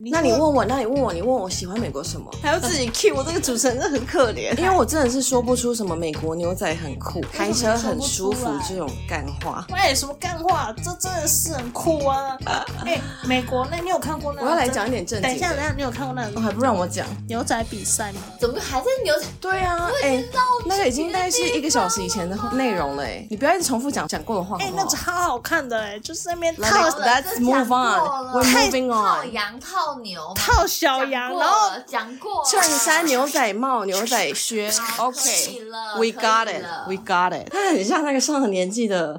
那你问我，那你问我，你问我喜欢美国什么？还要自己 cue 我这个主持人，真的很可怜。因为我真的是说不出什么美国牛仔很酷，开车很舒服这种干话。喂，什么干话？这真的是很酷啊！哎、欸，美国那，你有看过那？我要来讲一点正经。等一下，等一下，你有看过那个？我还不让我讲牛仔比赛吗？怎么还在牛仔？对啊，哎、欸，那个已经大概是一个小时以前的内容了。哎，你不要一直重复讲讲过的话好不好。哎、欸，那超好看的哎，就是那边套 Let's move on，We're moving on。套羊套牛套。小羊，然后讲过衬衫、牛仔帽、牛仔靴，OK，We got it，We got it。他很像那个上了年纪的。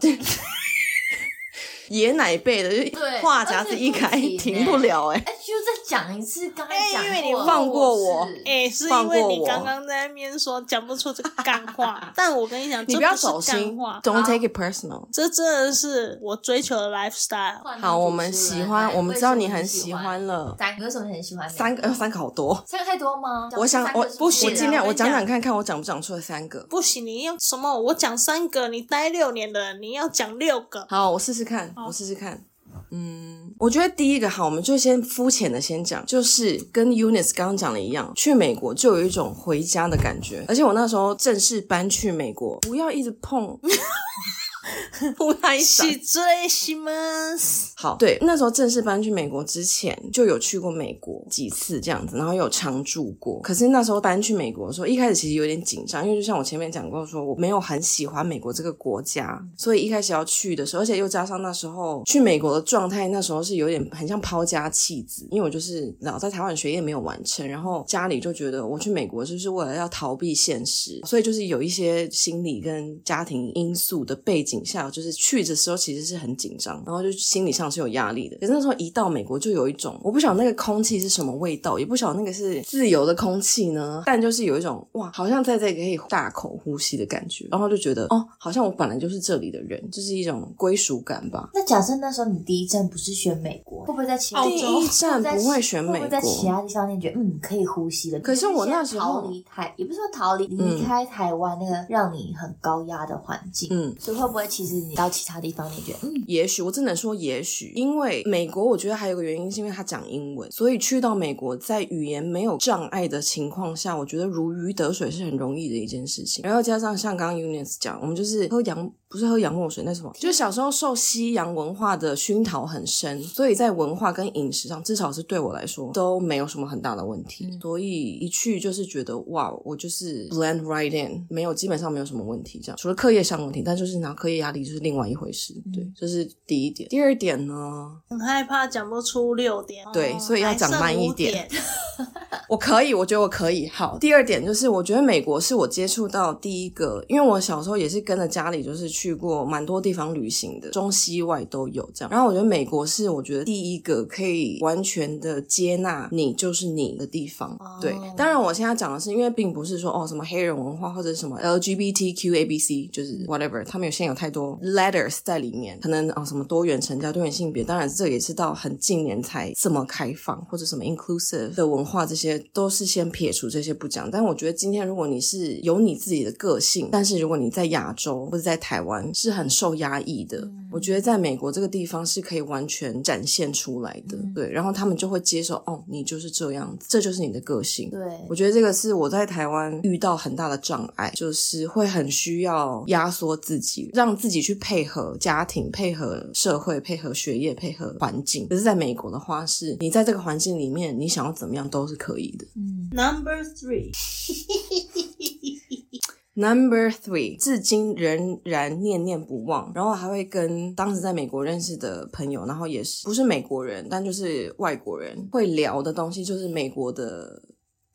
爷奶辈的，就话匣子一开停不了哎、欸！哎，就再讲一次，刚才讲，因为你放过我，哎，是因为你刚刚在那边说讲不出这个干话。但我跟你讲，你不要走心，Don't take it personal。这真的是我追求的 lifestyle。好，我们喜欢，我们知道你很喜欢了。三个，为什么很喜欢？三个，呃三个好多。三个太多吗？我想，我不行，我尽量，我讲讲看看，我讲不讲出来三个？不行，你要什么？我讲三个，你待六年的，你要讲六个。好，我试试看，我试试看。嗯，我觉得第一个哈，我们就先肤浅的先讲，就是跟 Unis 刚刚讲的一样，去美国就有一种回家的感觉。而且我那时候正式搬去美国，不要一直碰。不太想。好，对，那时候正式搬去美国之前，就有去过美国几次这样子，然后有常住过。可是那时候搬去美国的时候，一开始其实有点紧张，因为就像我前面讲过，说我没有很喜欢美国这个国家，所以一开始要去的时候，而且又加上那时候去美国的状态，那时候是有点很像抛家弃子，因为我就是老在台湾学业没有完成，然后家里就觉得我去美国就是为了要逃避现实，所以就是有一些心理跟家庭因素的背景。下就是去的时候其实是很紧张，然后就心理上是有压力的。可是那时候一到美国就有一种，我不晓得那个空气是什么味道，也不晓得那个是自由的空气呢，但就是有一种哇，好像在这里可以大口呼吸的感觉，然后就觉得哦，好像我本来就是这里的人，就是一种归属感吧。那假设那时候你第一站不是选美国，会不会在其他第一站不会选美国？会不会在其他地方你觉得嗯可以呼吸的？可是我那时候逃离台，也不是说逃离离开台湾那个让你很高压的环境，嗯，所以会不会？其实你到其他地方，你觉得？嗯，也许我只能说也许，因为美国，我觉得还有个原因是因为他讲英文，所以去到美国，在语言没有障碍的情况下，我觉得如鱼得水是很容易的一件事情。然后加上像刚刚 Eunice 讲，我们就是喝洋。不是喝洋墨水，那什么？就是小时候受西洋文化的熏陶很深，所以在文化跟饮食上，至少是对我来说都没有什么很大的问题。嗯、所以一去就是觉得哇，我就是 blend right in，没有基本上没有什么问题。这样除了课业上问题，但就是拿课业压力就是另外一回事。对，这、就是第一点。第二点呢？很害怕讲不出六点。对，所以要讲慢一点。我可以，我觉得我可以。好，第二点就是我觉得美国是我接触到第一个，因为我小时候也是跟着家里就是。去过蛮多地方旅行的，中西外都有这样。然后我觉得美国是我觉得第一个可以完全的接纳你就是你的地方。Oh. 对，当然我现在讲的是，因为并不是说哦什么黑人文化或者什么 LGBTQABC，就是 whatever，他们有现有太多 letters 在里面，可能哦什么多元成家、多元性别，当然这也是到很近年才这么开放，或者什么 inclusive 的文化，这些都是先撇除这些不讲。但我觉得今天如果你是有你自己的个性，但是如果你在亚洲或者在台湾，是很受压抑的，嗯、我觉得在美国这个地方是可以完全展现出来的，嗯、对，然后他们就会接受，哦，你就是这样子，这就是你的个性。对，我觉得这个是我在台湾遇到很大的障碍，就是会很需要压缩自己，让自己去配合家庭、配合社会、配合学业、配合环境。可是在美国的话，是你在这个环境里面，你想要怎么样都是可以的。嗯，Number three。Number three，至今仍然念念不忘，然后还会跟当时在美国认识的朋友，然后也是不是美国人，但就是外国人会聊的东西，就是美国的。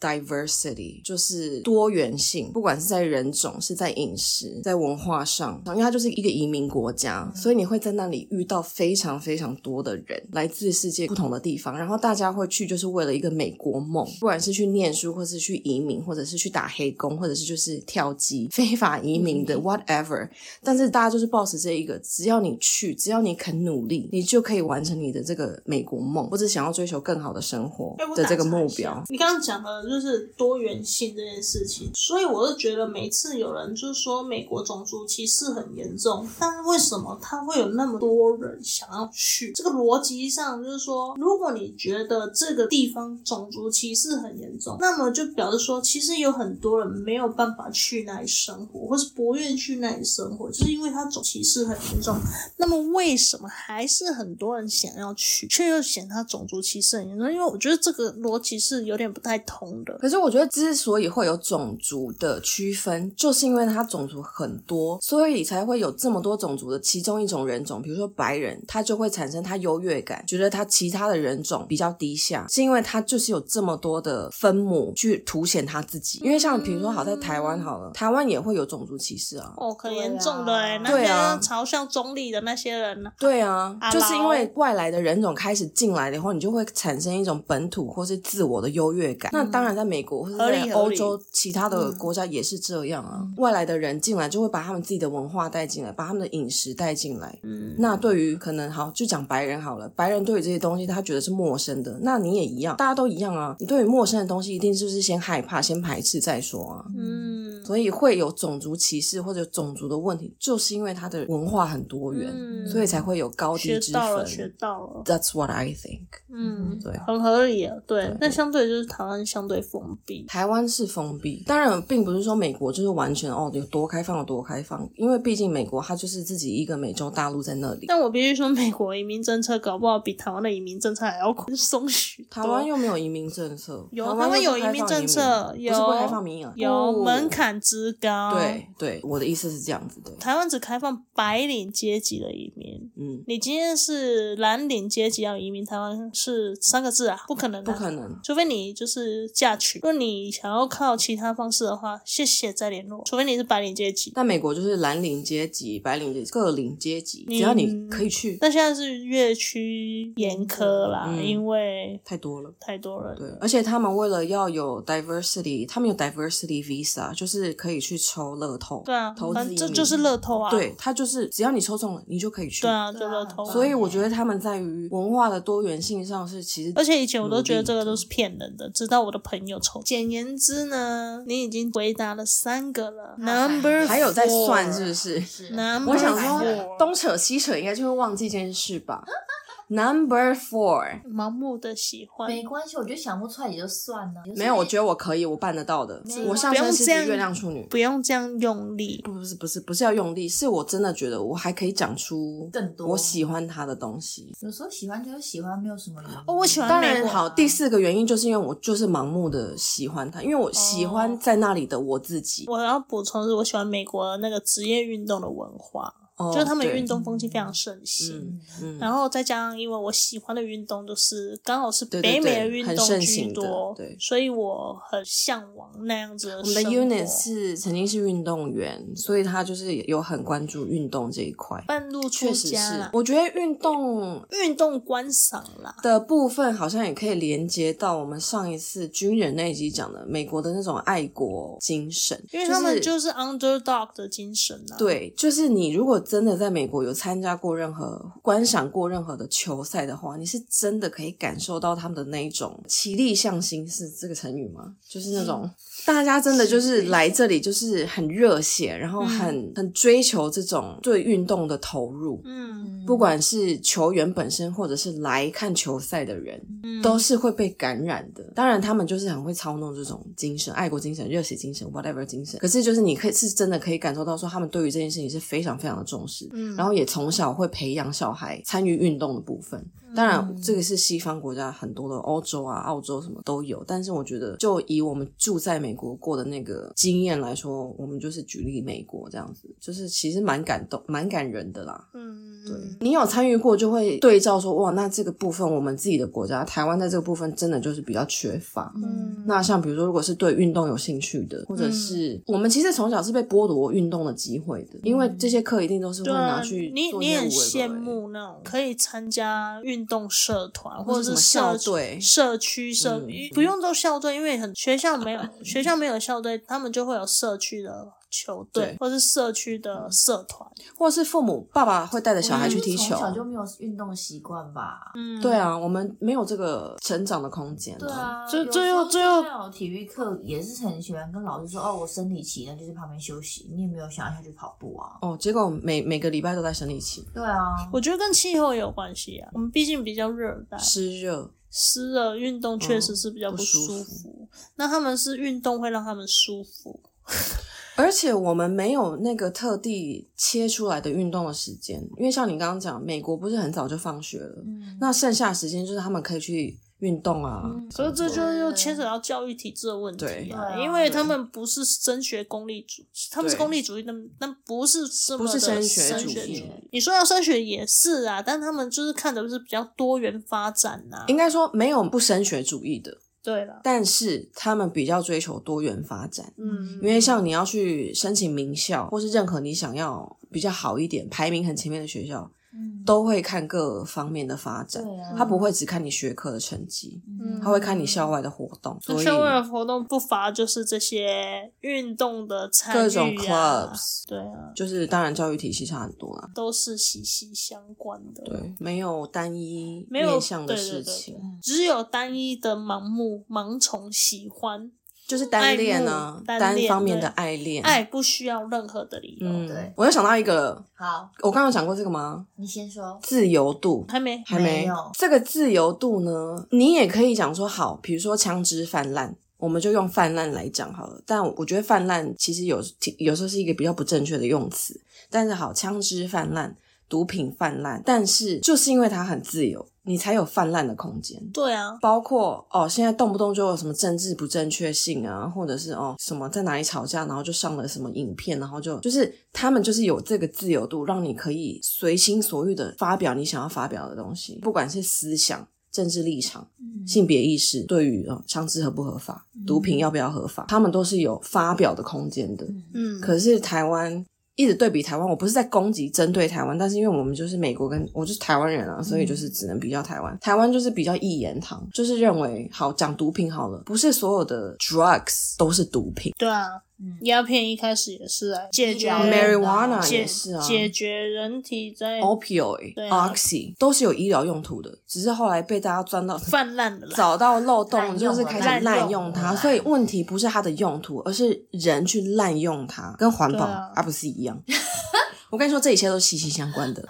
Diversity 就是多元性，不管是在人种、是在饮食、在文化上，因为它就是一个移民国家，所以你会在那里遇到非常非常多的人，来自世界不同的地方，然后大家会去就是为了一个美国梦，不管是去念书，或是去移民，或者是去打黑工，或者是就是跳机非法移民的 whatever，但是大家就是抱持这一个，只要你去，只要你肯努力，你就可以完成你的这个美国梦，或者想要追求更好的生活的这个目标。你刚刚讲的。就是多元性这件事情。所以我就觉得每次有人就是说美国种族歧视很严重，但是为什么他会有那么多人想要去？这个逻辑上就是说，如果你觉得这个地方种族歧视很严重，那么就表示说，其实有很多人没有办法去那里生活，或是不愿去那里生活，就是因为他种歧视很严重。那么为什么还是很多人想要去，却又嫌他种族歧视很严重？因为我觉得这个逻辑是有点不太通的。可是我觉得之所以会有种族的区分，就是因为它种族很多，所以才会有这么多种族的其中一种人种，比如说白人，他就会产生他优越感，觉得他其他的人种比较低下，是因为他就是有这么多的分母去凸显他自己。因为像比如说好在台湾好了，台湾也会有种族歧视啊，哦，可严重的哎，那些嘲笑中立的那些人呢？对啊，就是因为外来的人种开始进来了以后，你就会产生一种本土或是自我的优越感。那当然，在美国或者在欧洲其他的国家也是这样啊，外来的人进来就会把他们自己的文化带进来，把他们的饮食带进来。嗯，那对于可能好就讲白人好了，白人对于这些东西他觉得是陌生的，那你也一样，大家都一样啊。你对于陌生的东西一定就是先害怕、先排斥再说啊。嗯，所以会有种族歧视或者种族的问题，就是因为它的文化很多元，嗯、所以才会有高低之分。学到了，学到了。That's what I think。嗯，对，很合理啊。对，那相对就是台湾相对封闭，台湾是封闭，当然并不是说美国就是完全哦有多开放有多开放，因为毕竟美国它就是自己一个美洲大陆在那里。但我必须说，美国移民政策搞不好比台湾的移民政策还要松许多。台湾又没有移民政策，有台湾有移民政策，有不是不开放民额，有门槛之高。对对，我的意思是这样子的。台湾只开放白领阶级的移民。嗯，你今天是蓝领阶级要移民台湾是三个字啊，不可能，不可能，除非你就是嫁娶。如果你想要靠其他方式的话，谢谢再联络。除非你是白领阶级。但美国就是蓝领阶级、白领阶级、各领阶级，只要你可以去。但现在是越趋严苛啦，因为太多了，太多了。对，而且他们为了要有 diversity，他们有 diversity visa，就是可以去抽乐透。对啊，投资这就是乐透啊。对，他就是只要你抽中了，你就可以去。对啊，就乐透。所以我觉得他们在于文化的多元性上是其实，而且以前我都觉得这个都是骗人的，直到我的朋友抽。简言之呢，你已经回答了三个了，Number 还有在算是不是？是。Number 我想说东扯西扯，应该就会忘记这件事吧。Number four，盲目的喜欢没关系，我觉得想不出来也就算了。没有，我觉得我可以，我办得到的。我上升是月亮处女，不用这样用力。不，不是，不是，不是要用力，是我真的觉得我还可以讲出更多我喜欢他的东西。有时候喜欢就是喜欢，没有什么原因。哦，我喜欢。当然好，第四个原因就是因为我就是盲目的喜欢他，因为我喜欢在那里的我自己。我要补充的是，我喜欢美国的那个职业运动的文化。Oh, 就是他们运动风气非常盛行，嗯嗯、然后再加上因为我喜欢的运动都是刚好是北美的运动居多，对，对，对，所以我很向往那样子的。我们的 unit 是曾经是运动员，所以他就是有很关注运动这一块。半路出家了，我觉得运动运动观赏啦的部分好像也可以连接到我们上一次军人那一集讲的美国的那种爱国精神，因为他们就是 underdog 的精神啊。对，就是你如果。真的在美国有参加过任何观赏过任何的球赛的话，你是真的可以感受到他们的那一种齐力向心，是这个成语吗？就是那种。大家真的就是来这里，就是很热血，然后很、嗯、很追求这种对运动的投入。嗯，不管是球员本身，或者是来看球赛的人，嗯、都是会被感染的。当然，他们就是很会操弄这种精神、爱国精神、热血精神，whatever 精神。可是，就是你可以是真的可以感受到，说他们对于这件事情是非常非常的重视。嗯，然后也从小会培养小孩参与运动的部分。当然，这个是西方国家很多的欧洲啊、澳洲什么都有。但是，我觉得就以我们住在美国过的那个经验来说，我们就是举例美国这样子，就是其实蛮感动、蛮感人的啦。嗯，对，你有参与过，就会对照说，哇，那这个部分我们自己的国家台湾在这个部分真的就是比较缺乏。嗯，那像比如说，如果是对运动有兴趣的，或者是我们其实从小是被剥夺运动的机会的，因为这些课一定都是会拿去做。你你很羡慕那种可以参加运。运动社团或者是社队、社区社，不用都校队，因为很学校没有学校没有校队，他们就会有社区的。球队，或是社区的社团，或是父母爸爸会带着小孩去踢球。从小就没有运动习惯吧？嗯，对啊，我们没有这个成长的空间。对啊，最最后最后体育课也是很喜欢跟老师说：“哦，我生理期呢，就是旁边休息。”你也没有想要下去跑步啊？哦，结果每每个礼拜都在生理期。对啊，我觉得跟气候也有关系啊。我们毕竟比较热带，湿热。湿热运动确实是比较不舒服，嗯、不舒服。那他们是运动会让他们舒服，而且我们没有那个特地切出来的运动的时间，因为像你刚刚讲，美国不是很早就放学了，嗯、那剩下的时间就是他们可以去。运动啊，所以这就又牵扯到教育体制的问题啊，因为他们不是升学功利主，他们是功利主义，但但不是这么的升学主义。你说要升学也是啊，但他们就是看的是比较多元发展呐。应该说没有不升学主义的，对了，但是他们比较追求多元发展。嗯，因为像你要去申请名校，或是任何你想要比较好一点、排名很前面的学校。都会看各方面的发展，啊、他不会只看你学科的成绩，嗯、他会看你校外的活动。所以校外的活动不乏就是这些运动的参与、啊、各种 clubs，对啊，就是当然教育体系差很多啊，都是息息相关的。对，没有单一面向的事情，只有单一的盲目、盲从、喜欢。就是单恋呢，单方面的爱恋，爱不需要任何的理由。嗯，对，我又想到一个，好，我刚刚有讲过这个吗？你先说，自由度还没，还没有。这个自由度呢，你也可以讲说好，比如说枪支泛滥，我们就用泛滥来讲好了。但我觉得泛滥其实有有时候是一个比较不正确的用词。但是好，枪支泛滥，毒品泛滥，但是就是因为它很自由。你才有泛滥的空间。对啊，包括哦，现在动不动就有什么政治不正确性啊，或者是哦什么在哪里吵架，然后就上了什么影片，然后就就是他们就是有这个自由度，让你可以随心所欲的发表你想要发表的东西，不管是思想、政治立场、嗯、性别意识，对于哦枪支合不合法、毒品要不要合法，嗯、他们都是有发表的空间的。嗯，可是台湾。一直对比台湾，我不是在攻击针对台湾，但是因为我们就是美国跟我就是台湾人啊，所以就是只能比较台湾。嗯、台湾就是比较一言堂，就是认为好讲毒品好了，不是所有的 drugs 都是毒品。对啊。鸦片一开始也是来解决，marijuana 也是啊，解决人体在 opioid、oxy 都是有医疗用途的，只是后来被大家钻到 泛滥的，找到漏洞，就是开始滥用它。所以问题不是它的用途，而是人去滥用它，跟环保啊不是一样。我跟你说，这一切都息息相关的。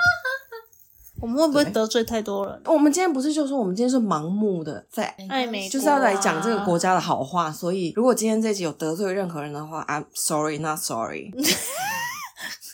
我们会不会得罪太多人？我们今天不是就说我们今天是盲目的在爱美，就是要来讲这个国家的好话。所以，如果今天这集有得罪任何人的话，I'm sorry, not sorry。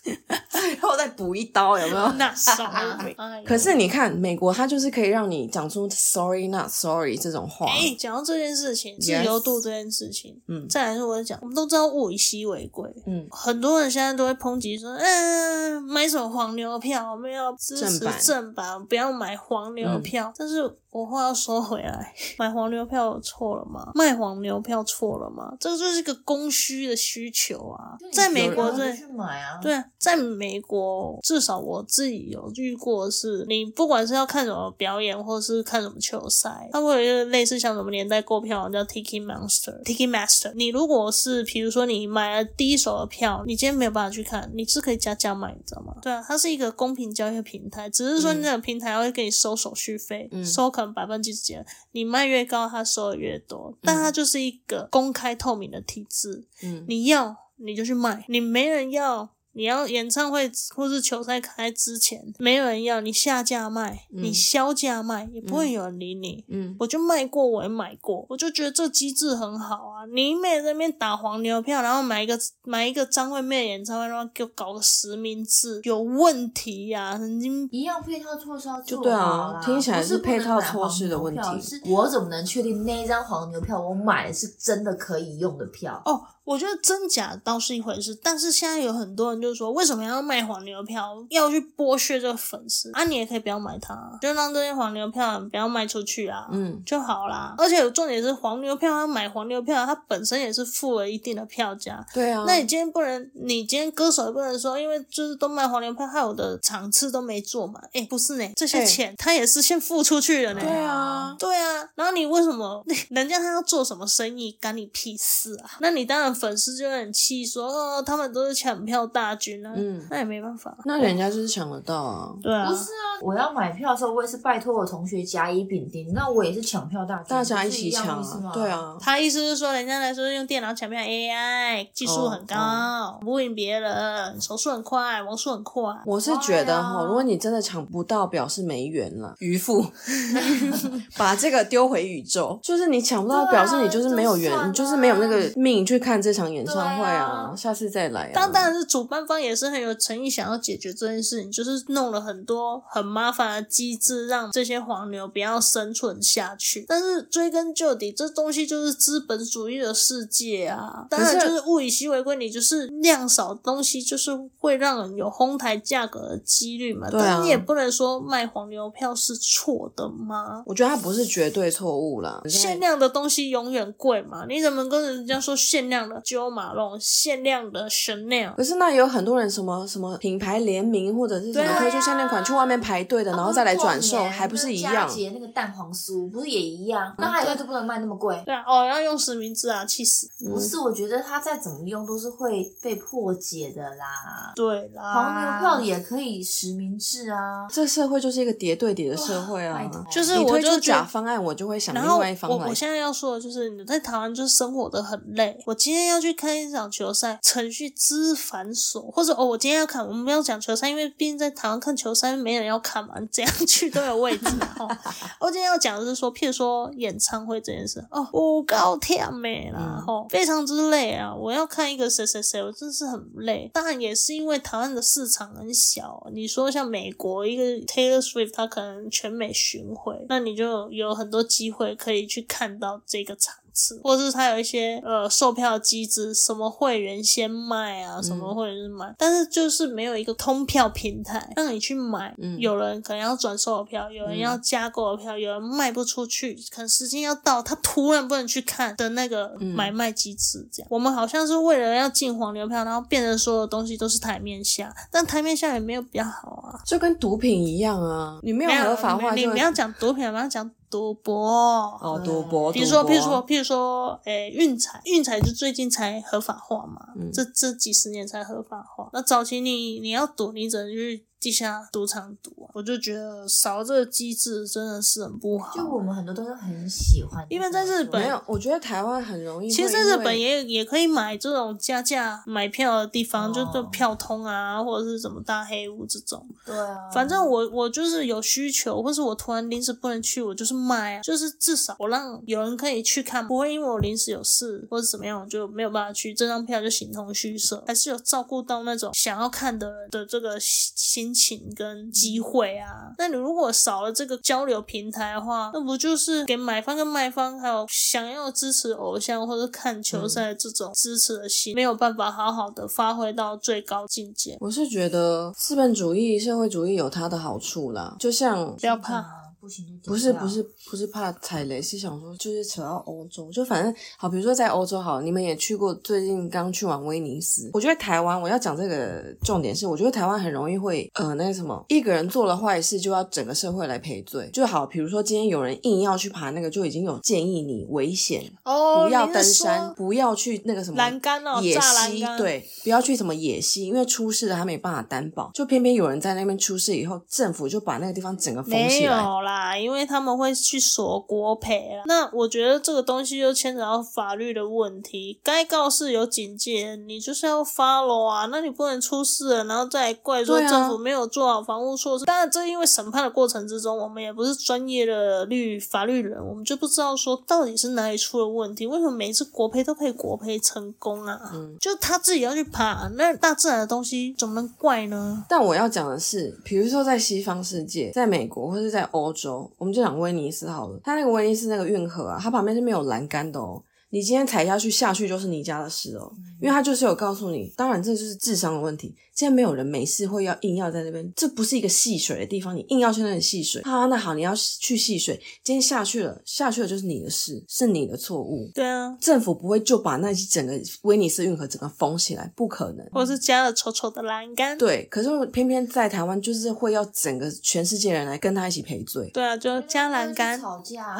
最后再补一刀，有没有？Not sorry。可是你看，美国它就是可以让你讲出 sorry, not sorry 这种话。哎，讲到这件事情，自由度这件事情，嗯，再来说我讲，我们都知道物以稀为贵，嗯，很多人现在都会抨击说，嗯，买什么黄牛票，我们要支持正版，不要买黄牛票。但是我话要说回来，买黄牛票错了吗？卖黄牛票错了吗？这个就是一个供需的需求啊，在美国这买啊，对啊，在美国至少我自己有遇过的是，你不管是要看什么表演，或是看什么球赛，它会有一个类似像什么年代购票叫 Ticket Master，Ticket Master。你如果是比如说你买了第一手的票，你今天没有办法去看，你是可以加价买，你知道吗？对啊，它是一个公平交易平台，只是说那个平台会给你收手续费，嗯、收。百分之几？你卖越高，他收的越多，但它就是一个公开透明的体制。嗯，你要你就去卖，你没人要。你要演唱会或是球赛开之前，没有人要你下架卖，嗯、你销价卖，也不会有人理你。嗯，我就卖过，我也买过，我就觉得这机制很好啊。你妹在那边打黄牛票，然后买一个买一个张惠妹演唱会，然后给我搞个实名制，有问题呀、啊！神经一样配套措施要做就对啊，听起来是配套措施的问题。是我怎么能确定那一张黄牛票我买的是真的可以用的票？哦。我觉得真假倒是一回事，但是现在有很多人就是说，为什么要卖黄牛票，要去剥削这个粉丝啊？你也可以不要买它，就让这些黄牛票不要卖出去啊，嗯，就好啦。而且重点是黄牛票，他买黄牛票，他本身也是付了一定的票价，对啊。那你今天不能，你今天歌手也不能说，因为就是都卖黄牛票，害我的场次都没做嘛。哎，不是呢，这些钱他也是先付出去了呢。对啊，对啊。然后你为什么 人家他要做什么生意，干你屁事啊？那你当然。粉丝就很气，说哦，他们都是抢票大军啊。嗯，那也没办法，那人家就是抢得到啊。对啊，不是啊，我要买票的时候，我也是拜托我同学甲乙丙丁，那我也是抢票大军，大家一起抢啊。对啊，他意思是说，人家来说用电脑抢票，AI 技术很高，哦哦、不赢别人，手速很快，网速很快。我是觉得哈，如果你真的抢不到，表示没缘了，渔夫。把这个丢回宇宙，就是你抢不到，表示你就是没有缘，你就是没有那个命去看这场演唱会啊，下次再来。当当然是主办方也是很有诚意，想要解决这件事情，就是弄了很多很麻烦的机制，让这些黄牛不要生存下去。但是追根究底，这东西就是资本主义的世界啊，当然就是物以稀为贵，你就是量少东西，就是会让人有哄抬价格的几率嘛。对啊，但你也不能说卖黄牛票是错的吗？我觉得它不是绝对错误啦。限量的东西永远贵嘛，你怎么跟人家说限量的 Jo Malone，限量的 Chanel？可是那也有很多人什么什么品牌联名或者是什么推出限量款去外面排队的，然后再来转售，还不是一样？佳节那个蛋黄酥不是也一样？那它以后就不能卖那么贵？对啊，哦，要用实名制啊，气死！不是，我觉得它再怎么用都是会被破解的啦。对啦，黄牛票也可以实名制啊。这社会就是一个叠对叠的社会啊，就是你推出假方案，我就会想另外一方案。我我现在要说的就是你在台湾就是生活的很累。我今天要去看一场球赛，程序之繁琐，或者哦，我今天要看，我们不要讲球赛，因为毕竟在台湾看球赛没人要看嘛，你怎样去都有位置。哦，我今天要讲的是说，譬如说演唱会这件事，哦，我高天美啦，吼、嗯，非常之累啊！我要看一个谁谁谁，我真是很累。当然也是因为台湾的市场很小。你说像美国一个 Taylor Swift，他可能全美巡回，那你就有很多机会可以去看到这个场。或者是他有一些呃售票机制，什么会员先卖啊，什么会员是买，嗯、但是就是没有一个通票平台让你去买。嗯、有人可能要转售的票，有人要加购的票，嗯、有人卖不出去，可能时间要到，他突然不能去看的那个买卖机制。这样，嗯、我们好像是为了要进黄牛票，然后变成所有东西都是台面下，但台面下也没有比较好啊，就跟毒品一样啊，你没有合法化，你不要讲毒品，不要讲。赌博哦，赌博，比如说，比如说，比如说，诶，运彩，运彩就最近才合法化嘛，嗯、这这几十年才合法化。那早期你你要赌，你只能去。地下赌场赌啊，我就觉得少这个机制真的是很不好。就我们很多都是很喜欢，因为在日本，没有，我觉得台湾很容易。其实在日本也也可以买这种加价买票的地方，哦、就做票通啊，或者是什么大黑屋这种。对啊。反正我我就是有需求，或是我突然临时不能去，我就是卖啊，就是至少我让有人可以去看，不会因为我临时有事或者怎么样，我就没有办法去，这张票就形同虚设，还是有照顾到那种想要看的人的这个心。情跟机会啊，那你如果少了这个交流平台的话，那不就是给买方跟卖方还有想要支持偶像或者看球赛这种支持的心，没有办法好好的发挥到最高境界。我是觉得资本主义、社会主义有它的好处啦，就像不要怕。不行，不是不是不是怕踩雷，是想说就是扯到欧洲，就反正好，比如说在欧洲好，你们也去过，最近刚去完威尼斯。我觉得台湾，我要讲这个重点是，我觉得台湾很容易会呃那个什么，一个人做了坏事就要整个社会来赔罪，就好，比如说今天有人硬要去爬那个，就已经有建议你危险哦，不要登山，不要去那个什么栏杆哦，野溪，对，不要去什么野溪，因为出事了他没办法担保，就偏偏有人在那边出事以后，政府就把那个地方整个封起来。啊，因为他们会去索国赔啊，那我觉得这个东西就牵扯到法律的问题。该告示有警戒，你就是要 follow 啊，那你不能出事了，然后再怪说政府没有做好防护措施。当然，这因为审判的过程之中，我们也不是专业的律法律人，我们就不知道说到底是哪里出了问题。为什么每次国赔都可以国赔成功啊？嗯，就他自己要去爬，那大自然的东西怎么能怪呢？但我要讲的是，比如说在西方世界，在美国或是在欧洲。我们就讲威尼斯好了，它那个威尼斯那个运河啊，它旁边是没有栏杆的哦。你今天踩下去，下去就是你家的事哦，因为他就是有告诉你，当然这就是智商的问题。现在没有人没事会要硬要在那边，这不是一个戏水的地方，你硬要去那里戏水。好，那好，你要去戏水，今天下去了，下去了就是你的事，是你的错误。对啊，政府不会就把那整个威尼斯运河整个封起来，不可能。或是加了丑丑的栏杆。对，可是偏偏在台湾就是会要整个全世界人来跟他一起赔罪。对啊，就加栏杆，吵架，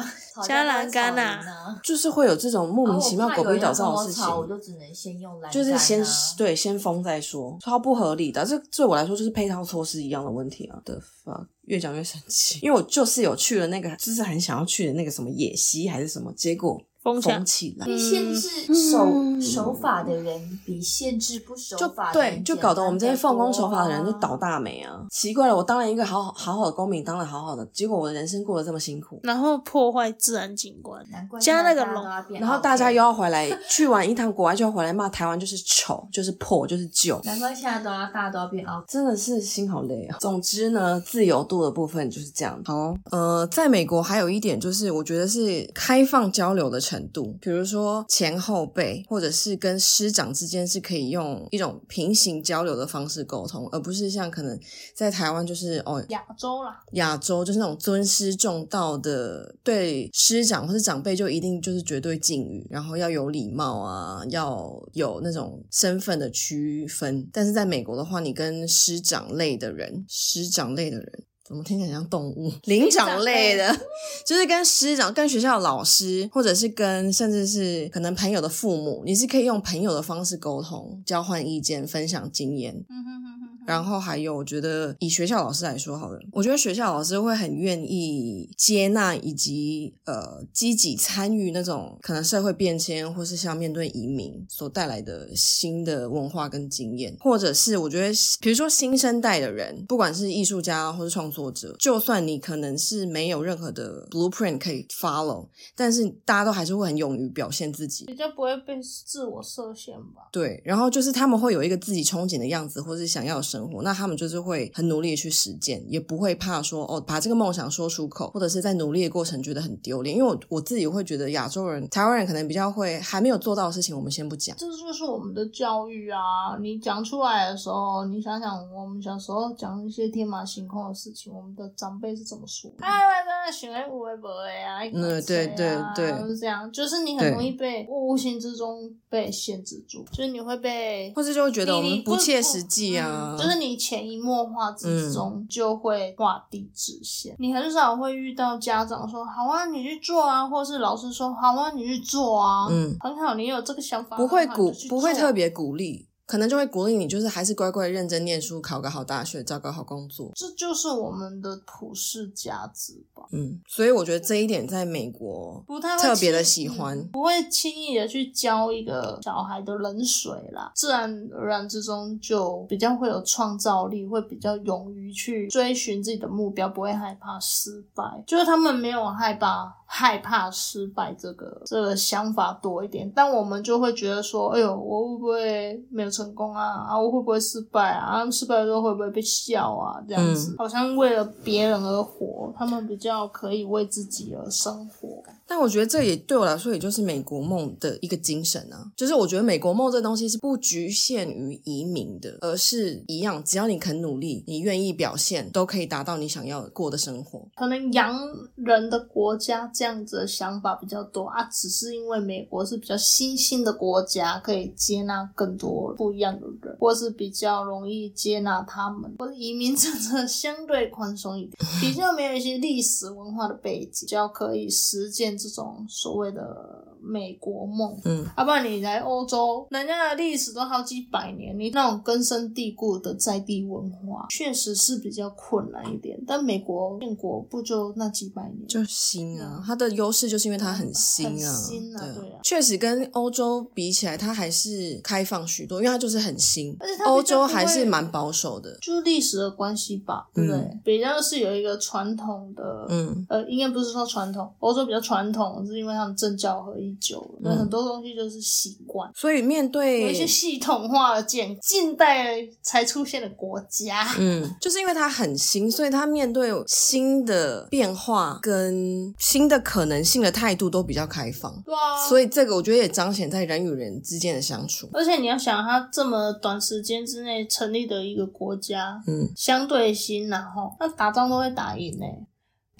加栏杆呐，就是会有这种。莫名其妙狗屁倒灶的事情，我就只能先用栏杆、啊，就是先对先封再说，超不合理的。这对我来说就是配套措施一样的问题啊。的 fuck，越讲越生气，因为我就是有去了那个，就是很想要去的那个什么野溪还是什么，结果。封起来，限制守、嗯、守法的人比限制不守法的人就对，就搞得我们这些奉公守法的人就倒大霉啊！奇怪了，我当了一个好好好好的公民，当了好好的，结果我的人生过得这么辛苦，然后破坏自然景观，难怪加那个龙，然后大家又要回来去完一趟国外，就要回来骂台湾就是丑，就是破，就是旧。难怪现在都要大家都要变奥，真的是心好累啊！总之呢，自由度的部分就是这样。好，呃，在美国还有一点就是，我觉得是开放交流的程度，比如说。前后辈，或者是跟师长之间是可以用一种平行交流的方式沟通，而不是像可能在台湾就是哦亚洲啦，亚洲就是那种尊师重道的，对师长或是长辈就一定就是绝对敬语，然后要有礼貌啊，要有那种身份的区分。但是在美国的话，你跟师长类的人，师长类的人。怎么听起来像动物？灵长类的，就是跟师长、跟学校的老师，或者是跟甚至是可能朋友的父母，你是可以用朋友的方式沟通、交换意见、分享经验。嗯哼哼。然后还有，我觉得以学校老师来说好了，我觉得学校老师会很愿意接纳以及呃积极参与那种可能社会变迁，或是像面对移民所带来的新的文化跟经验，或者是我觉得比如说新生代的人，不管是艺术家或是创作者，就算你可能是没有任何的 blueprint 可以 follow，但是大家都还是会很勇于表现自己，比较不会被自我设限吧？对，然后就是他们会有一个自己憧憬的样子，或是想要的生活，那他们就是会很努力的去实践，也不会怕说哦，把这个梦想说出口，或者是在努力的过程觉得很丢脸。因为我我自己会觉得亚洲人、台湾人可能比较会还没有做到的事情，我们先不讲。这就是我们的教育啊！你讲出来的时候，你想想我们小时候讲一些天马行空的事情，我们的长辈是怎么说？哎，真的行为不会不会啊！嗯，对对对，是这样，就是你很容易被无形之中被限制住，就是你会被，或者就会觉得我们不切实际啊，就是你。潜移默化之中就会画地自限，嗯、你很少会遇到家长说“好啊，你去做啊”，或是老师说“好啊，你去做啊”，嗯，很好，你有这个想法，不会鼓，不会特别鼓励。可能就会鼓励你，就是还是乖乖认真念书，考个好大学，找个好工作。这就是我们的普世价值吧。嗯，所以我觉得这一点在美国不太特别的喜欢，嗯，不会轻易的去浇一个小孩的冷水啦。自然而然之中就比较会有创造力，会比较勇于去追寻自己的目标，不会害怕失败。就是他们没有害怕害怕失败这个这个想法多一点，但我们就会觉得说，哎呦，我会不会没有成成功啊啊！我会不会失败啊？失败的时候会不会被笑啊？这样子，嗯、好像为了别人而活，他们比较可以为自己而生活。但我觉得这也对我来说，也就是美国梦的一个精神啊。就是我觉得美国梦这东西是不局限于移民的，而是一样，只要你肯努力，你愿意表现，都可以达到你想要过的生活。可能洋人的国家这样子的想法比较多啊，只是因为美国是比较新兴的国家，可以接纳更多不一样的人，或是比较容易接纳他们，或者移民政策相对宽松一点，比较没有一些历史文化的背景，比较可以实践。这种所谓的美国梦，嗯，要、啊、不然你来欧洲，人家的历史都好几百年，你那种根深蒂固的在地文化，确实是比较困难一点。但美国建国不就那几百年，就新啊，它的优势就是因为它很新啊，很新啊，对啊，确实跟欧洲比起来，它还是开放许多，因为它就是很新，而且它欧洲还是蛮保守的，就是历史的关系吧，对不对？嗯、比较是有一个传统的，嗯，呃，应该不是说传统，欧洲比较传。传统是因为他们政教合一久了，那、嗯、很多东西就是习惯。所以面对有一些系统化的建近代才出现的国家，嗯，就是因为它很新，所以它面对新的变化跟新的可能性的态度都比较开放。对啊，所以这个我觉得也彰显在人与人之间的相处。而且你要想，它这么短时间之内成立的一个国家，嗯，相对新，然后那打仗都会打赢呢。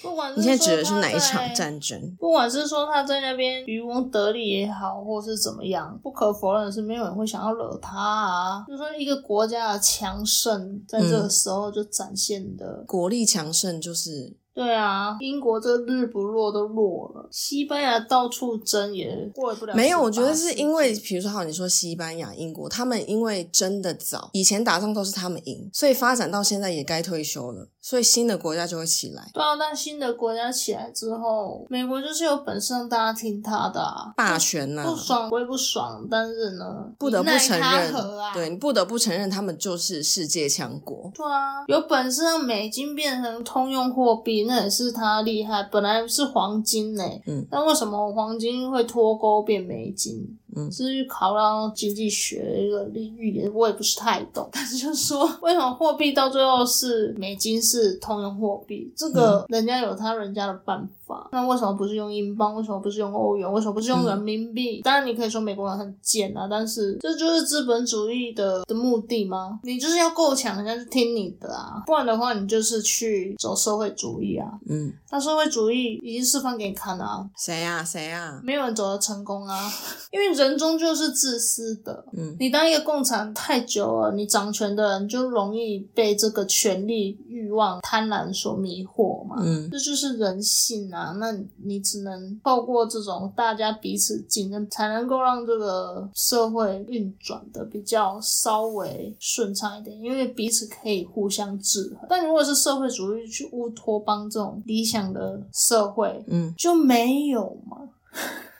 不管是你现在指的是哪一场战争？不管是说他在那边渔翁得利也好，或是怎么样，不可否认的是，没有人会想要惹他啊。就是说，一个国家的强盛，在这个时候就展现的、嗯、国力强盛，就是对啊，英国这日不落都落了，西班牙到处争也过不了。没有，我觉得是因为，比如说好，你说西班牙、英国，他们因为争的早，以前打仗都是他们赢，所以发展到现在也该退休了，所以新的国家就会起来。对啊，但新的国家起来之后，美国就是有本事让大家听他的啊，霸权呐、啊，不爽归不爽，但是呢，不得不承认，啊、对你不得不承认，他们就是世界强国。对啊，有本事让美金变成通用货币，那也是他厉害。本来是黄金呢、欸，嗯，但为什么黄金会脱钩变美金？嗯，至于考到经济学的一个领域，我也不是太懂。但是就是说，为什么货币到最后是美金是通用货币？这个人家有他人家的办法。那为什么不是用英镑？为什么不是用欧元？为什么不是用人民币？嗯、当然，你可以说美国人很贱啊，但是这就是资本主义的的目的吗？你就是要够强，人家就听你的啊。不然的话，你就是去走社会主义啊。嗯，那社会主义已经示范给你看了啊。谁呀？谁呀？没有人走得成功啊，因为。人终究是自私的。嗯，你当一个共产太久了，你掌权的人就容易被这个权力欲望、贪婪所迷惑嘛。嗯，这就是人性啊。那你只能透过这种大家彼此竞争，才能够让这个社会运转的比较稍微顺畅一点，因为彼此可以互相制衡。但如果是社会主义去乌托邦这种理想的社会，嗯，就没有嘛。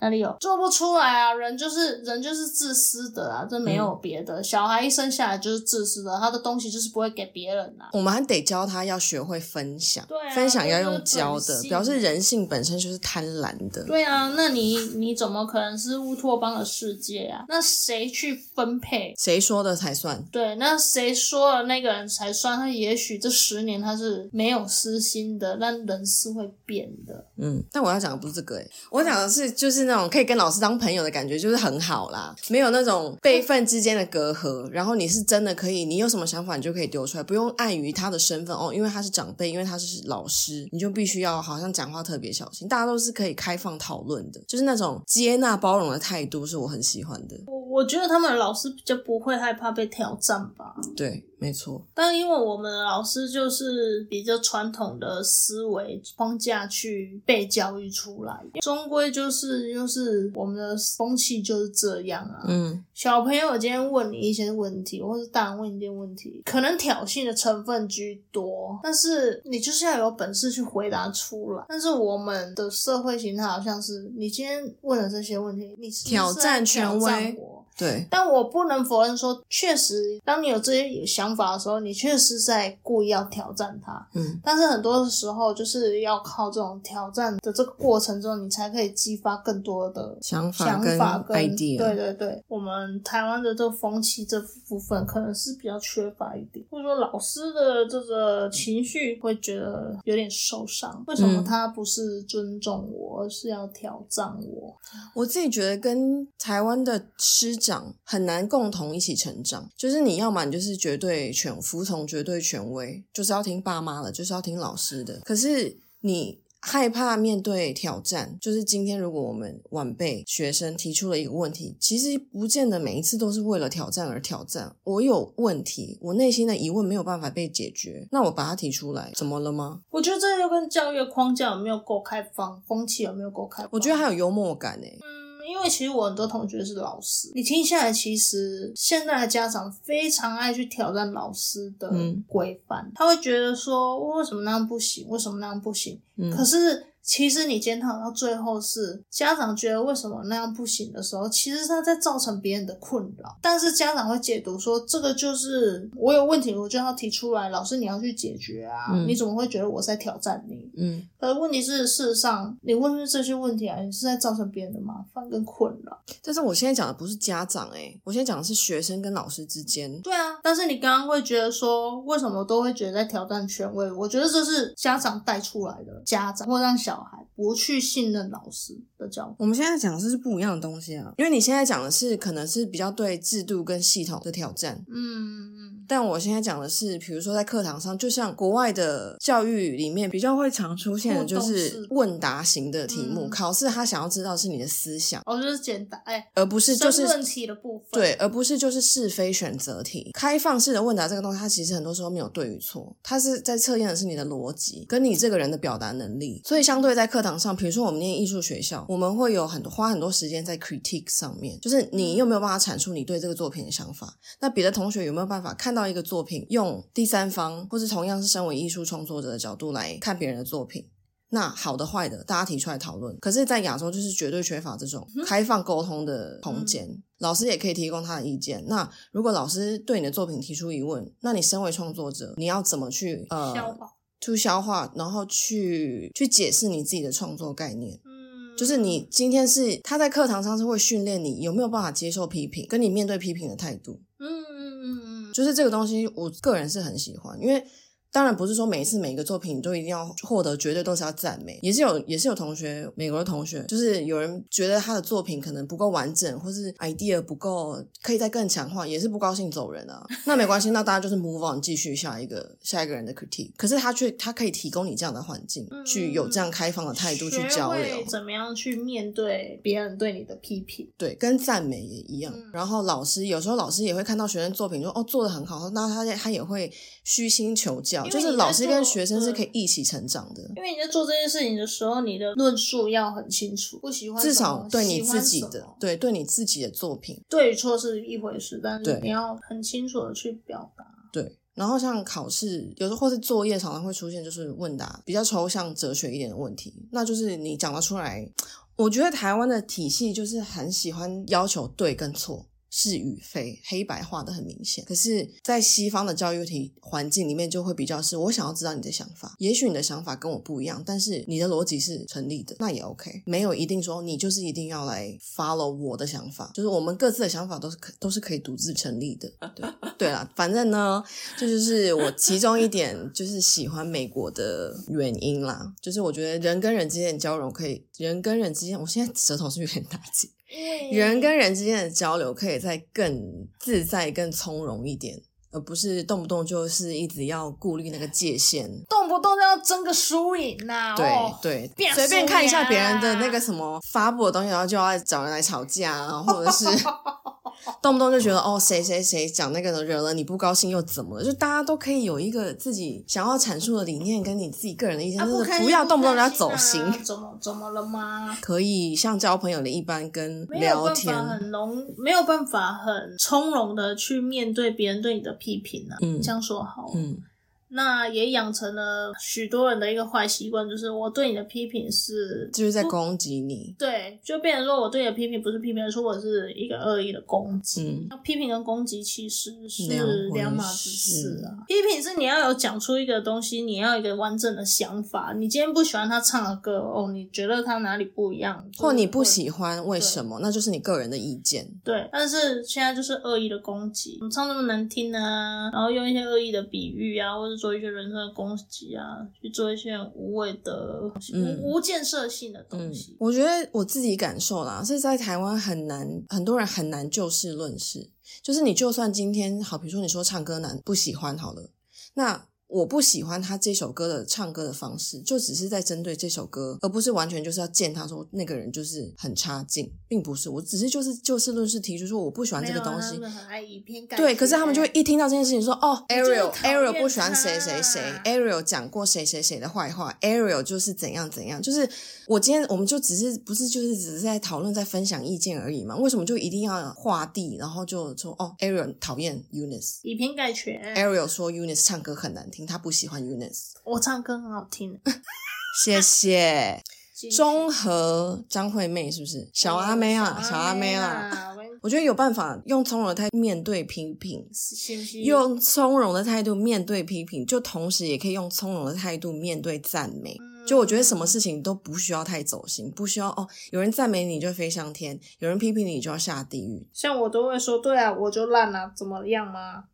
哪里有做不出来啊？人就是人就是自私的啊，这没有别的。嗯、小孩一生下来就是自私的，他的东西就是不会给别人啊。我们还得教他要学会分享，对啊、分享要用教的，表示人性本身就是贪婪的。对啊，那你你怎么可能是乌托邦的世界啊？那谁去分配？谁说的才算？对，那谁说了那个人才算？他也许这十年他是没有私心的，但人是会变的。嗯，但我要讲的不是这个我讲的是就是那种可以跟老师当朋友的感觉，就是很好啦，没有那种辈分之间的隔阂。然后你是真的可以，你有什么想法你就可以丢出来，不用碍于他的身份哦，因为他是长辈，因为他是老师，你就必须要好像讲话特别小心。大家都是可以开放讨论的，就是那种接纳包容的态度，是我很喜欢的。我我觉得他们的老师比较不会害怕被挑战吧？对。没错，但因为我们的老师就是比较传统的思维框架去被教育出来，终归就是就是我们的风气就是这样啊。嗯，小朋友今天问你一些问题，或是大人问你一些问题，可能挑衅的成分居多，但是你就是要有本事去回答出来。但是我们的社会形态好像是，你今天问了这些问题，你是挑战权威？对，但我不能否认说，确实，当你有这些想法的时候，你确实在故意要挑战它。嗯，但是很多的时候，就是要靠这种挑战的这个过程中，你才可以激发更多的想法、想法跟 idea。对对对，我们台湾的这个风气这部分可能是比较缺乏一点，或者说老师的这个情绪会觉得有点受伤。为什么他不是尊重我，而是要挑战我？我自己觉得跟台湾的师。长很难共同一起成长，就是你要么你就是绝对权服从绝对权威，就是要听爸妈的，就是要听老师的。可是你害怕面对挑战，就是今天如果我们晚辈学生提出了一个问题，其实不见得每一次都是为了挑战而挑战。我有问题，我内心的疑问没有办法被解决，那我把它提出来，怎么了吗？我觉得这就跟教育框架有没有够开放，风气有没有够开放。我觉得还有幽默感诶、欸。嗯因为其实我很多同学是老师，你听下来，其实现在的家长非常爱去挑战老师的规范，嗯、他会觉得说，为什么那样不行？为什么那样不行？嗯、可是。其实你检讨到最后是家长觉得为什么那样不行的时候，其实他在造成别人的困扰。但是家长会解读说，这个就是我有问题，我就要提出来，老师你要去解决啊！嗯、你怎么会觉得我在挑战你？嗯。可是问题是，事实上你问出这些问题啊，你是在造成别人的麻烦跟困扰。但是我现在讲的不是家长哎、欸，我现在讲的是学生跟老师之间。对啊，但是你刚刚会觉得说，为什么都会觉得在挑战权威？我觉得这是家长带出来的，家长会让小。小孩不去信任老师的教育。我们现在讲的是不一样的东西啊，因为你现在讲的是可能是比较对制度跟系统的挑战。嗯嗯。但我现在讲的是，比如说在课堂上，就像国外的教育里面比较会常出现的，就是问答型的题目。考试他想要知道是你的思想，哦，就是简答，哎，而不是就是问题的部分，对，而不是就是是非选择题。开放式的问答这个东西，它其实很多时候没有对与错，它是在测验的是你的逻辑跟你这个人的表达能力。所以相对在课堂上，比如说我们念艺术学校，我们会有很多花很多时间在 critique 上面，就是你有没有办法阐述你对这个作品的想法？那别的同学有没有办法看到一个作品，用第三方或是同样是身为艺术创作者的角度来看别人的作品？那好的坏的，大家提出来讨论。可是，在亚洲就是绝对缺乏这种开放沟通的空间。嗯、老师也可以提供他的意见。那如果老师对你的作品提出疑问，那你身为创作者，你要怎么去呃消化？去消化，然后去去解释你自己的创作概念。嗯，就是你今天是他在课堂上是会训练你有没有办法接受批评，跟你面对批评的态度。就是这个东西，我个人是很喜欢，因为。当然不是说每一次每一个作品都一定要获得绝对都是要赞美，也是有也是有同学，美国的同学，就是有人觉得他的作品可能不够完整，或是 idea 不够，可以再更强化，也是不高兴走人啊。那没关系，那大家就是 move on，继续下一个下一个人的 critique。可是他却他可以提供你这样的环境，嗯、去有这样开放的态度去交流，怎么样去面对别人对你的批评？对，跟赞美也一样。嗯、然后老师有时候老师也会看到学生作品说哦做得很好，那他他也会虚心求教。就是老师跟学生是可以一起成长的，因为你在做这件事情的时候，你的论述要很清楚，不喜欢至少对你自己的，对对你自己的作品，对错是一回事，但是你要很清楚的去表达。对，然后像考试，有时候或是作业，常常会出现就是问答比较抽象、哲学一点的问题，那就是你讲得出来。我觉得台湾的体系就是很喜欢要求对跟错。是与非，黑白画得很明显。可是，在西方的教育体环境里面，就会比较是，我想要知道你的想法。也许你的想法跟我不一样，但是你的逻辑是成立的，那也 OK。没有一定说你就是一定要来 follow 我的想法，就是我们各自的想法都是可都是可以独自成立的。对 对啦，反正呢，这就，是我其中一点就是喜欢美国的原因啦。就是我觉得人跟人之间的交融可以，人跟人之间，我现在舌头是有点打结。人跟人之间的交流可以再更自在、更从容一点，而不是动不动就是一直要顾虑那个界限，动不动就要争个输赢呐。对、哦、对，随便看一下别人的那个什么发布的东西，然后就要找人来吵架啊，或者是。动不动就觉得哦，谁谁谁讲那个惹了你不高兴又怎么了？就大家都可以有一个自己想要阐述的理念，跟你自己个人的意见，就是不要动不动就要走心。怎么怎么了吗？可以像交朋友的一般跟聊天，很容没有办法很从容的去面对别人对你的批评呢、啊？嗯，这样说好。嗯。那也养成了许多人的一个坏习惯，就是我对你的批评是就是在攻击你，对，就变成说我对你的批评不是批评，说我是一个恶意的攻击。批评跟攻击其实是两码子事啊。批评是你要有讲出一个东西，你要有一个完整的想法。你今天不喜欢他唱的歌，哦，你觉得他哪里不一样，或你不喜欢为什么？那就是你个人的意见。对，但是现在就是恶意的攻击，你唱那么难听啊，然后用一些恶意的比喻啊，或者。做一些人身的攻击啊，去做一些无谓的、嗯、无无建设性的东西、嗯。我觉得我自己感受啦，是在台湾很难，很多人很难就事论事。就是你就算今天好，比如说你说唱歌难不喜欢好了，那。我不喜欢他这首歌的唱歌的方式，就只是在针对这首歌，而不是完全就是要见他说那个人就是很差劲，并不是。我只是就是就事论事提出说我不喜欢这个东西。对，可是他们就会一听到这件事情说哦，Ariel Ariel 不喜欢谁谁谁，Ariel 讲过谁谁谁的坏话，Ariel 就是怎样怎样。就是我今天我们就只是不是就是只是在讨论在分享意见而已嘛？为什么就一定要画地，然后就说哦，Ariel 讨厌 Eunice，以偏概全。Ariel 说 Eunice 唱歌很难听。他不喜欢 Eunice，我唱歌很好听。谢谢。中和张惠妹是不是小阿妹啊？小阿妹啊！我觉得有办法用从容的态度面对批评，用从容的态度面对批评，就同时也可以用从容的态度面对赞美。就我觉得什么事情都不需要太走心，不需要哦，有人赞美你就飞上天，有人批评你就要下地狱。像我都会说，对啊，我就烂了，怎么样吗？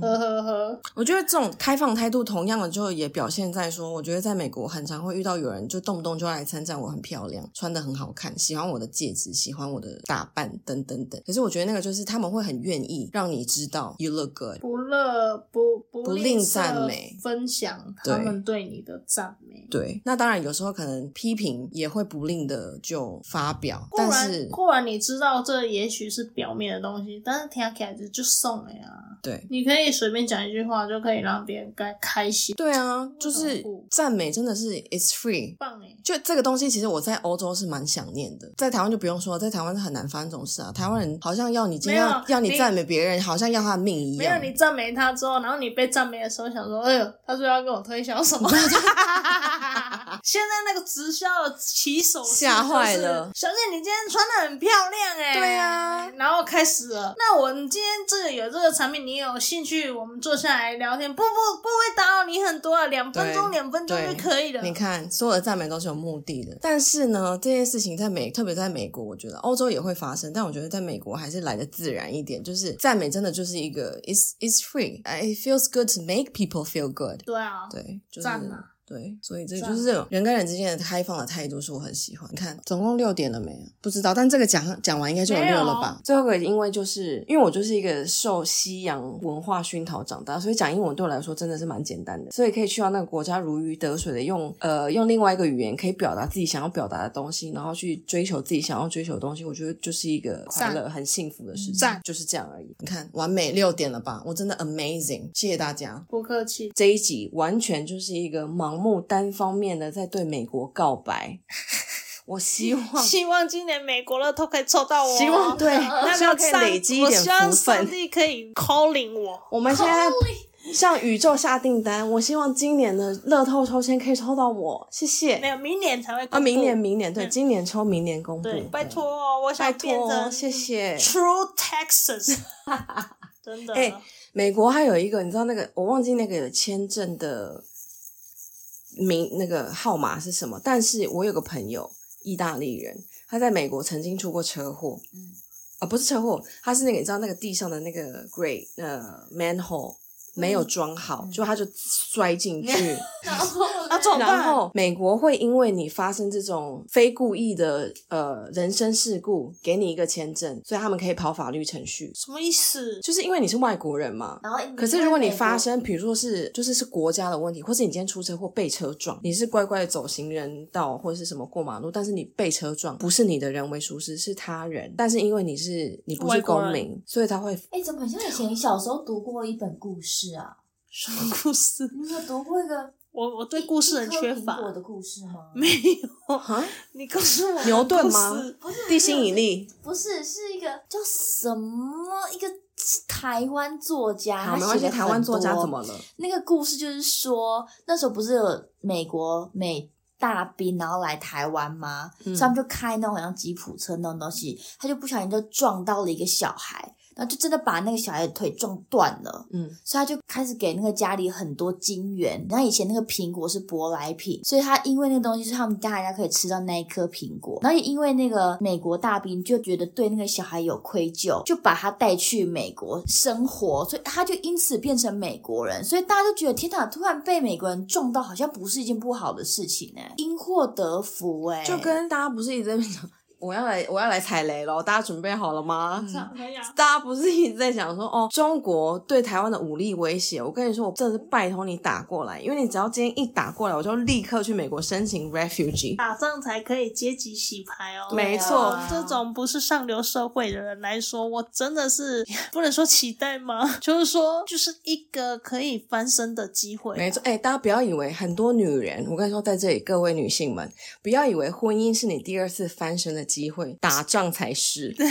呵呵呵。我觉得这种开放态度，同样的就也表现在说，我觉得在美国很常会遇到有人就动不动就来称赞我很漂亮，穿的很好看，喜欢我的戒指，喜欢我的打扮，等等等。可是我觉得那个就是他们会很愿意让你知道 you look good，不乐不不不吝赞美，分享他们对你的赞美。对，那当然有时候可能批评也会不吝的就发表，但是固然你知道这也许是表面的东西，但是听起来就送了呀。对，你可以随便讲一句话就可以让别人该开心。对啊，就是赞美真的是 it's free，棒哎！就这个东西，其实我在欧洲是蛮想念的，在台湾就不用说了，在台湾是很难发生这种事啊。台湾人好像要你今天要要你赞美别人，好像要他的命一样。没有你赞美他之后，然后你被赞美的时候，想说，哎呦，他说要跟我推销什么？现在那个直销的起手吓坏了，小姐，你今天穿的很漂亮哎。对啊，然后开始了。那我们今天这个有这个产品，你有兴趣？我们坐下来聊天，不不不会打扰你很多啊，两分钟两分钟就可以了。你看，所有的赞美都是有目的的。但是呢，这件事情在美，特别在美国，我觉得欧洲也会发生，但我觉得在美国还是来的自然一点。就是赞美真的就是一个，it's it's free, it feels good to make people feel good。对啊，对，就是。赞啊对，所以这就是这种人跟人之间的开放的态度，是我很喜欢。你看，总共六点了没有？不知道，但这个讲讲完应该就有六了吧？最后一个，因为就是因为我就是一个受西洋文化熏陶长大，所以讲英文对我来说真的是蛮简单的。所以可以去到那个国家如鱼得水的用呃用另外一个语言可以表达自己想要表达的东西，然后去追求自己想要追求的东西，我觉得就是一个快乐、很幸福的事情。就是这样而已。你看，完美六点了吧？我真的 amazing，谢谢大家，不客气。这一集完全就是一个盲目单方面。的在对美国告白，我希望希望今年美国的都可以抽到我，希望对，那希望可以累积一点福分，我希望上帝可以 calling 我。我们现在向宇宙下订单，我希望今年的乐透抽签可以抽到我，谢谢。没有，明年才会公布啊，明年明年对，今年抽，明年公布。对，拜托哦，我想变成谢谢 True Texas，真的。哎，美国还有一个，你知道那个我忘记那个签证的。名那个号码是什么？但是我有个朋友，意大利人，他在美国曾经出过车祸，嗯，啊，不是车祸，他是那个你知道那个地上的那个 great 呃 manhole。没有装好，嗯、就他就 摔进去，然后啊，然后美国会因为你发生这种非故意的呃人身事故，给你一个签证，所以他们可以跑法律程序。什么意思？就是因为你是外国人嘛。然后，可是如果你发生，比如说是就是是国家的问题，或是你今天出车祸被车撞，你是乖乖的走行人道或者是什么过马路，但是你被车撞，不是你的人为疏失，是他人，但是因为你是你不是公民，所以他会。哎，怎么很像以前小时候读过一本故事啊？什么故事？你有读过一个？我我对故事很缺乏。我的故事吗？没有啊？你告诉我牛顿吗？不是地心引力？不是，是一个叫什么一个台湾作家。好，没关系。台湾作家怎么了？那个故事就是说，那时候不是有美国美大兵然后来台湾吗？嗯、所以他们就开那种好像吉普车那种东西，他就不小心就撞到了一个小孩。然后就真的把那个小孩的腿撞断了，嗯，所以他就开始给那个家里很多金元。然后以前那个苹果是舶来品，所以他因为那个东西是他们家人家可以吃到那一颗苹果。然后也因为那个美国大兵就觉得对那个小孩有愧疚，就把他带去美国生活，所以他就因此变成美国人。所以大家都觉得天哪，突然被美国人撞到，好像不是一件不好的事情呢，因祸得福哎，就跟大家不是一直在讲。我要来，我要来踩雷了，大家准备好了吗？嗯、大家不是一直在讲说，哦，中国对台湾的武力威胁。我跟你说，我真的是拜托你打过来，因为你只要今天一打过来，我就立刻去美国申请 refugee。打仗才可以阶级洗牌哦。没错，这种不是上流社会的人来说，我真的是 不能说期待吗？就是说，就是一个可以翻身的机会。没错，哎，大家不要以为很多女人，我跟你说，在这里各位女性们，不要以为婚姻是你第二次翻身的。机会打仗才是，这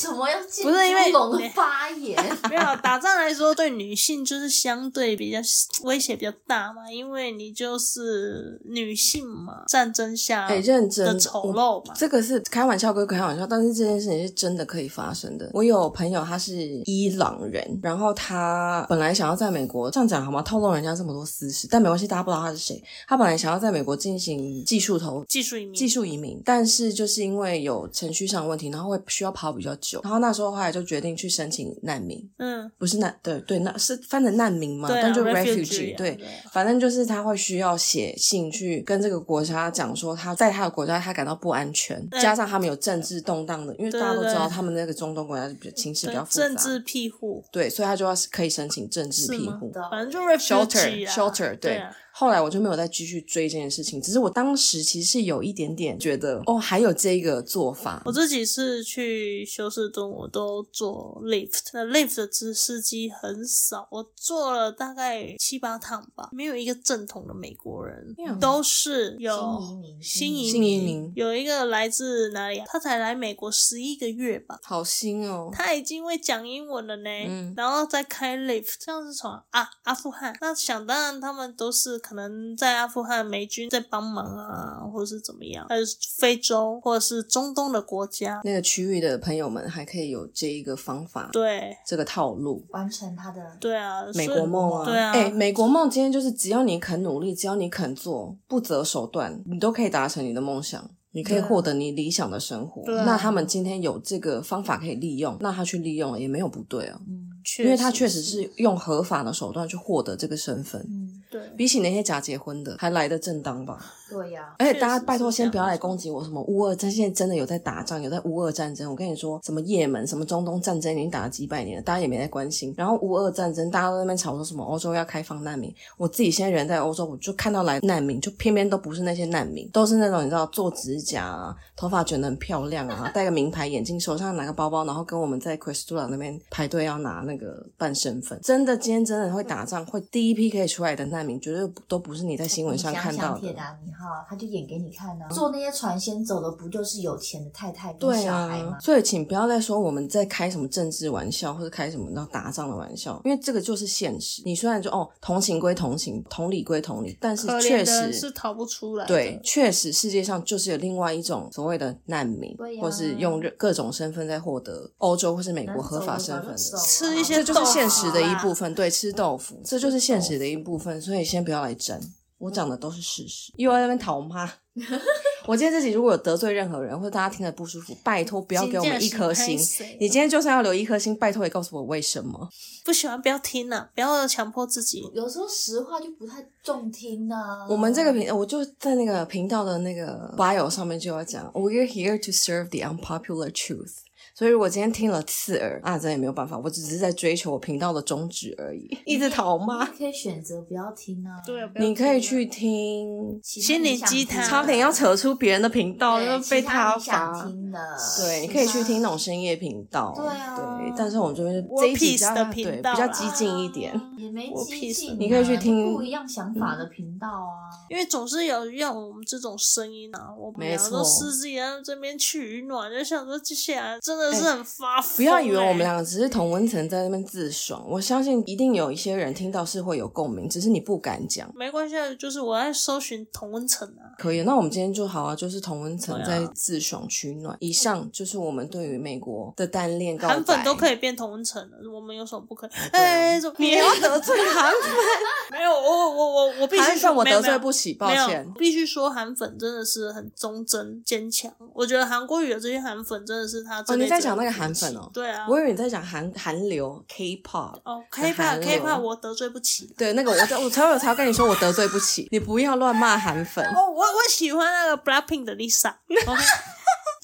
什么要不是因为龙发言？没有打仗来说，对女性就是相对比较威胁比较大嘛，因为你就是女性嘛，战争下哎认真的丑陋嘛。这个是开玩笑归开玩笑，但是这件事情是真的可以发生的。我有朋友他是伊朗人，然后他本来想要在美国这样讲好吗？透露人家这么多私事，但没关系，大家不知道他是谁。他本来想要在美国进行技术投技术移民，技术移民，但是就是因为。为有程序上的问题，然后会需要跑比较久。然后那时候后来就决定去申请难民，嗯，不是难，对对，那是翻成难民嘛，但就 refugee 对反正就是他会需要写信去跟这个国家讲说他在他的国家他感到不安全，加上他们有政治动荡的，因为大家都知道他们那个中东国家比较情势比较复杂，政治庇护对，所以他就要可以申请政治庇护。反正就 refugee 啊 shelter，对。啊后来我就没有再继续追这件事情，只是我当时其实是有一点点觉得，哦，还有这个做法。我自己是去休斯顿，我都坐 lift，那 lift 的司司机很少，我坐了大概七八趟吧，没有一个正统的美国人，嗯都是有新移民新移新移民有一个来自哪里啊？他才来美国十一个月吧。好新哦，他已经会讲英文了呢，嗯然后再开 lift，这样是从啊阿富汗。那想当然，他们都是可能在阿富汗美军在帮忙啊，或者是怎么样，还是非洲或者是中东的国家。那个区域的朋友们还可以有这一个方法，对这个套路。完成他的对啊，美国梦啊，对啊，哎、美国梦今天就是只要你肯努力，只要你肯做，不择手段，你都可以达成你的梦想，你可以获得你理想的生活。那他们今天有这个方法可以利用，那他去利用了也没有不对啊，嗯因为他确实是用合法的手段去获得这个身份，嗯，比起那些假结婚的还来的正当吧。对呀、而且大家拜托先不要来攻击我，什么乌俄战现在真的有在打仗，有在乌俄战争。我跟你说，什么也门、什么中东战争已经打了几百年了，大家也没在关心。然后乌俄战争，大家都在那边吵说什么欧洲要开放难民。我自己现在人在欧洲，我就看到来难民，就偏偏都不是那些难民，都是那种你知道做指甲啊，头发卷得很漂亮啊，戴个名牌眼镜，手上拿个包包，然后跟我们在 Cristula 那边排队要拿那个办身份。真的，今天真的会打仗，会第一批可以出来的难民，绝对都不是你在新闻上看到的铁。达尼号，他就演给你看呢、啊。坐那些船先走的，不就是有钱的太太跟对小孩吗？啊，所以请不要再说我们在开什么政治玩笑，或者开什么要打仗的玩笑，因为这个就是现实。你虽然说哦，同情归同情，同理归同理，但是可确实是逃不出来的。对，确实世界上就是有另外一种所谓的难民，对呀或是用各种身份在获得欧洲或是美国合法身份的。吃一些这就是现实的一部分，对，吃豆腐，这就是现实的一部分，所以先不要来争，我讲的都是事实。又在那边讨骂，我今天自己如果有得罪任何人，或者大家听得不舒服，拜托不要给我们一颗星。你今天就算要留一颗星，拜托也告诉我为什么。不喜欢不要听啊，不要强迫自己。有时候实话就不太中听啊。我们这个频，我就在那个频道的那个 bio 上面就要讲，We're here to serve the unpopular truth。所以如果今天听了刺耳啊，这也没有办法，我只是在追求我频道的宗旨而已，一直逃吗。你可以选择不要听啊。对你可以去听，心灵鸡汤差点要扯出别人的频道，因为被他其他你罚想。听的，对，你可以去听那种深夜频道。对啊对，但是我们这边 War 这一集比较对频道比较激进一点。也没我激进啊，你可以去听不一样想法的频道啊。因为总是有让我们这种声音啊，我们两个都私自己在这边取暖，就想说接下来真的是很发疯、欸不要以为我们两个只是同温层在那边自爽，我相信一定有一些人听到是会有共鸣，只是你不敢讲。没关系，就是我在搜寻同温层啊。可以，那我们今天就好啊，就是同温层在自爽取暖。以上就是我们对于美国的单恋告白。韩粉都可以变同温层了，我们有什么不可 以？哎，你要得罪韩粉？没有，我我我我必须说，我得罪不起，抱。歉。必须说韩粉真的是很忠贞坚强。我觉得韩国语的这些韩粉真的是他这哦，辈子你在讲那个韩粉哦？对啊，我以为你在讲韩韩流 K-pop。哦韩，K-pop K-pop 我得罪不起。对，那个我就我才有才要跟你说，我得罪不起，你不要乱骂韩粉。哦，我我喜欢那个 Blackpink 的 Lisa。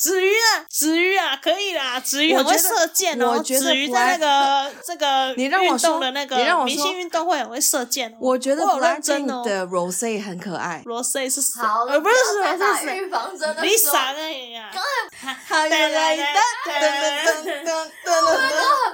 子瑜啊，子瑜啊，可以啦，子瑜很会射箭哦。我觉得子瑜在那个 这个 你让我说运动的那个你让我明星运动会很会射箭哦。我觉得我有认真。的 Rose 很可爱。罗 C 是谁？好了，呃，不是要再打是防针的时候 Lisa 那个呀。好来来来很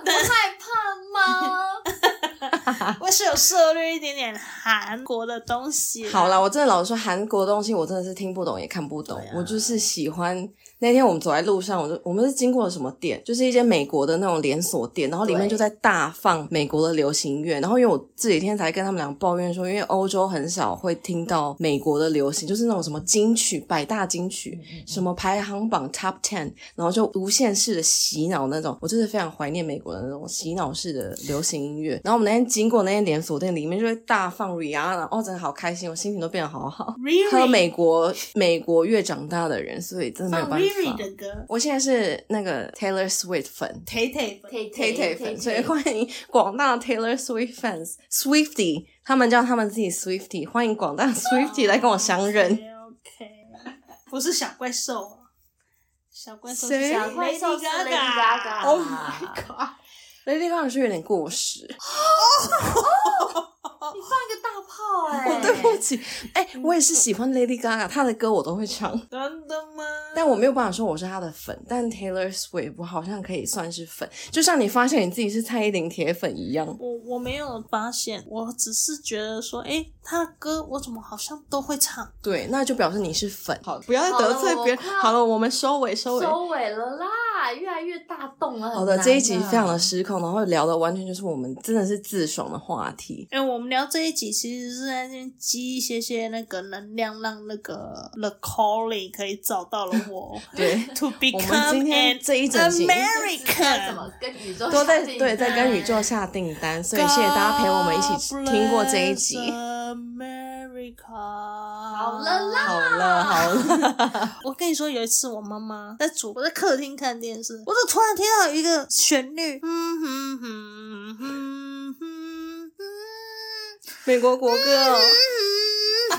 不害怕吗？我是有涉猎一点点韩国的东西啦。好啦，我真的老实说，韩国的东西我真的是听不懂也看不懂。对啊我就是喜欢那天我们走在路上，我就我们是经过了什么店，就是一间美国的那种连锁店，然后里面就在大放美国的流行乐。然后因为我这几天才跟他们俩抱怨说，因为欧洲很少会听到美国的流行，就是那种什么金曲、百大金曲，什么排行榜 Top Ten，然后就无限式的洗脑那种。我真的非常怀念美国的那种洗脑式的流行音乐。然后我们那天经过那间连锁店，里面就会大放 Rihanna，哦，真的好开心，我心情都变得好好。Really？喝美国美国越长大的人，所以真的没有办法。Riri 的歌。我现在是那个 Taylor Swift 粉，Tay Tay 粉，Tay Tay 粉，所以欢迎广大 Taylor Swift fans，Swiftie，他们叫他们自己 Swiftie，欢迎广大 Swiftie 来跟我相认。OK，不是小怪兽，小怪兽，小怪兽是 Lady Gaga，Oh my God，Lady Gaga 是有点过时。你放一个大炮哎、欸！我对不起，哎、欸，我也是喜欢 Lady Gaga，她的歌我都会唱。真的吗？但我没有办法说我是她的粉，但 Taylor Swift 我好像可以算是粉，就像你发现你自己是蔡依林铁粉一样。我我没有发现，我只是觉得说，哎、欸，她的歌我怎么好像都会唱？对，那就表示你是粉。好，不要再得罪别人。好了，我们收尾，收尾，收尾了啦，越来越大动了。好的，这一集非常的失控，然后聊的完全就是我们真的是自爽的话题。哎、欸，我们聊这一集其实。是在那边积一些些那个能量，让那个 The Calling 可以找到了我。对，To become 我们今天这一整集 American 怎么跟宇宙都在对在跟宇宙下订单，所以谢谢大家陪我们一起听过这一集。America，好了啦，好了好了。我跟你说，有一次我妈妈在煮，我在客厅看电视，我就突然听到一个旋律，嗯哼哼哼哼。美国国歌哦，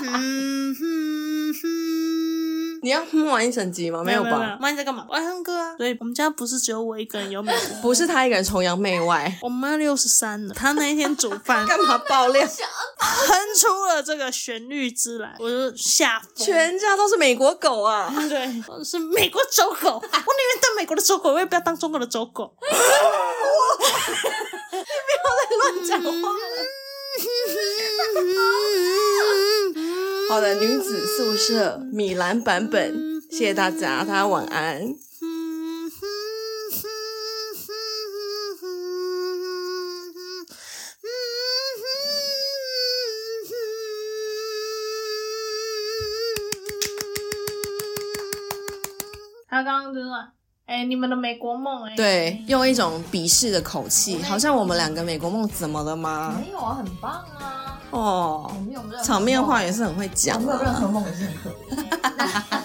你要哼完一整集吗？没有吧？妈，你在干嘛？我爱哼歌啊！所以我们家不是只有我一个人有美国，不是他一个人崇洋媚外。我妈六十三了，她那一天煮饭干嘛爆料？哼出了这个旋律之来，我就吓疯。全家都是美国狗啊！对，是美国走狗。我宁愿当美国的走狗，我也不要当中国的走狗。你不要再乱讲话了。好的，女子宿舍米兰版本，谢谢大家，大家晚安。他刚刚说，哎，你们的美国梦，哎，对，用一种鄙视的口气，好像我们两个美国梦怎么了吗？没有啊，很棒啊。哦，场面话也是很会讲，没有任何梦也是可以。